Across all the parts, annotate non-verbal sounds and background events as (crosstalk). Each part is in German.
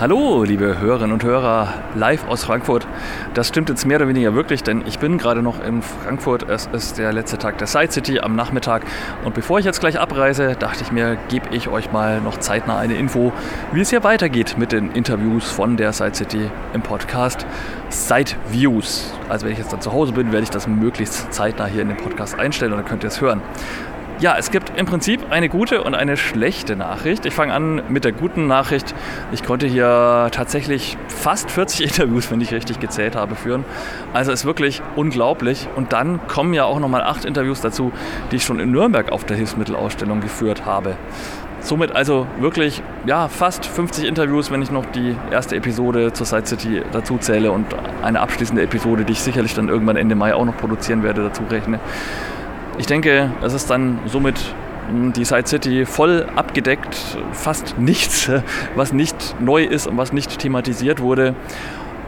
Hallo, liebe Hörerinnen und Hörer, live aus Frankfurt. Das stimmt jetzt mehr oder weniger wirklich, denn ich bin gerade noch in Frankfurt. Es ist der letzte Tag der Side City am Nachmittag. Und bevor ich jetzt gleich abreise, dachte ich mir, gebe ich euch mal noch zeitnah eine Info, wie es hier weitergeht mit den Interviews von der Side City im Podcast Side Views. Also wenn ich jetzt dann zu Hause bin, werde ich das möglichst zeitnah hier in den Podcast einstellen und dann könnt ihr es hören. Ja, es gibt im Prinzip eine gute und eine schlechte Nachricht. Ich fange an mit der guten Nachricht. Ich konnte hier tatsächlich fast 40 (laughs) Interviews, wenn ich richtig gezählt habe, führen. Also ist wirklich unglaublich. Und dann kommen ja auch nochmal acht Interviews dazu, die ich schon in Nürnberg auf der Hilfsmittelausstellung geführt habe. Somit also wirklich ja, fast 50 Interviews, wenn ich noch die erste Episode zur Side City dazu zähle und eine abschließende Episode, die ich sicherlich dann irgendwann Ende Mai auch noch produzieren werde, dazu rechne. Ich denke, es ist dann somit die Side City voll abgedeckt, fast nichts, (laughs) was nicht neu ist und was nicht thematisiert wurde.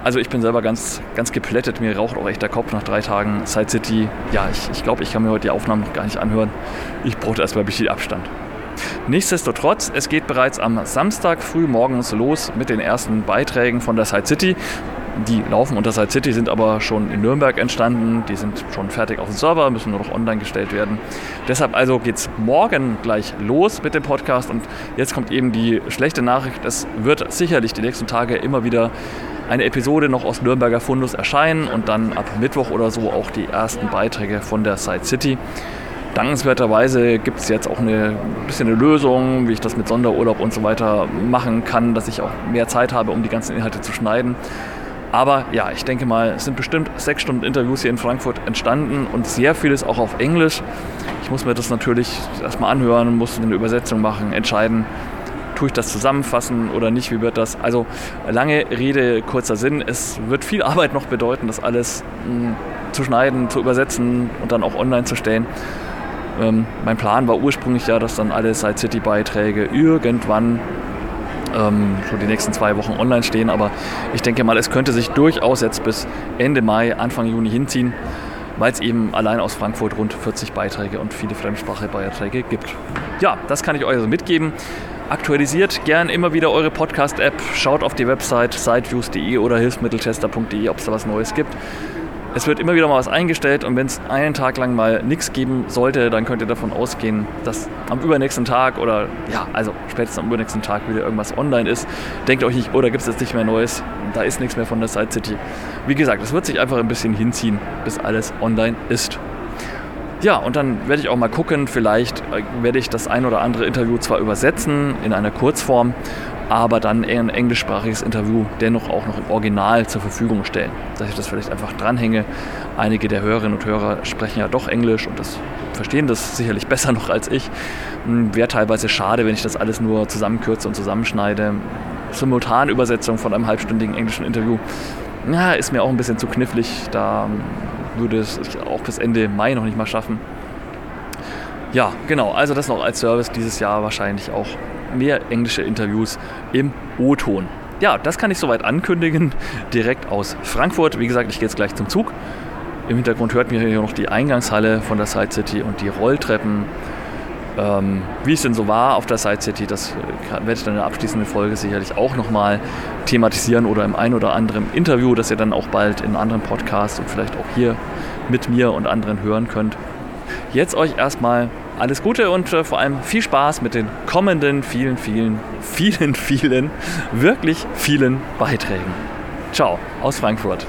Also ich bin selber ganz, ganz geplättet, mir raucht auch echt der Kopf nach drei Tagen Side City. Ja, ich, ich glaube, ich kann mir heute die Aufnahmen noch gar nicht anhören. Ich brauchte erstmal ein bisschen Abstand. Nichtsdestotrotz, es geht bereits am Samstag früh morgens los mit den ersten Beiträgen von der Side City. Die laufen unter Side City, sind aber schon in Nürnberg entstanden. Die sind schon fertig auf dem Server, müssen nur noch online gestellt werden. Deshalb also geht es morgen gleich los mit dem Podcast. Und jetzt kommt eben die schlechte Nachricht. Es wird sicherlich die nächsten Tage immer wieder eine Episode noch aus Nürnberger Fundus erscheinen und dann ab Mittwoch oder so auch die ersten Beiträge von der Side City. Dankenswerterweise gibt es jetzt auch eine bisschen eine Lösung, wie ich das mit Sonderurlaub und so weiter machen kann, dass ich auch mehr Zeit habe, um die ganzen Inhalte zu schneiden. Aber ja, ich denke mal, es sind bestimmt sechs Stunden Interviews hier in Frankfurt entstanden und sehr vieles auch auf Englisch. Ich muss mir das natürlich erstmal anhören, muss eine Übersetzung machen, entscheiden, tue ich das zusammenfassen oder nicht, wie wird das? Also lange Rede, kurzer Sinn. Es wird viel Arbeit noch bedeuten, das alles mh, hm, zu schneiden, zu übersetzen und dann auch online zu stellen. Ähm, mein Plan war ursprünglich ja, dass dann alle Side City Beiträge irgendwann ähm, schon die nächsten zwei Wochen online stehen. Aber ich denke mal, es könnte sich durchaus jetzt bis Ende Mai, Anfang Juni hinziehen, weil es eben allein aus Frankfurt rund 40 Beiträge und viele Fremdsprache-Beiträge gibt. Ja, das kann ich euch also mitgeben. Aktualisiert gern immer wieder eure Podcast-App, schaut auf die Website sideviews.de oder hilfsmitteltester.de, ob es da was Neues gibt. Es wird immer wieder mal was eingestellt und wenn es einen Tag lang mal nichts geben sollte, dann könnt ihr davon ausgehen, dass am übernächsten Tag oder ja, also spätestens am übernächsten Tag wieder irgendwas online ist. Denkt euch nicht, oh, da gibt es jetzt nicht mehr Neues, da ist nichts mehr von der Side City. Wie gesagt, es wird sich einfach ein bisschen hinziehen, bis alles online ist. Ja, und dann werde ich auch mal gucken, vielleicht äh, werde ich das ein oder andere Interview zwar übersetzen in einer Kurzform, aber dann eher ein englischsprachiges Interview dennoch auch noch im Original zur Verfügung stellen. Dass ich das vielleicht einfach dranhänge. Einige der Hörerinnen und Hörer sprechen ja doch Englisch und das verstehen das sicherlich besser noch als ich. Hm, wäre teilweise schade, wenn ich das alles nur zusammenkürze und zusammenschneide. Simultanübersetzung von einem halbstündigen englischen Interview ja, ist mir auch ein bisschen zu knifflig. Da würde es auch bis Ende Mai noch nicht mal schaffen. Ja, genau. Also das noch als Service dieses Jahr wahrscheinlich auch mehr englische Interviews im O-Ton. Ja, das kann ich soweit ankündigen, direkt aus Frankfurt. Wie gesagt, ich gehe jetzt gleich zum Zug. Im Hintergrund hört mir hier noch die Eingangshalle von der Side City und die Rolltreppen. Ähm, wie es denn so war auf der Side City, das werde ich dann in der abschließenden Folge sicherlich auch nochmal thematisieren oder im ein oder anderen Interview, das ihr dann auch bald in anderen Podcasts und vielleicht auch hier mit mir und anderen hören könnt. Jetzt euch erstmal alles Gute und äh, vor allem viel Spaß mit den kommenden vielen, vielen, vielen, (laughs) vielen, wirklich vielen Beiträgen. Ciao aus Frankfurt.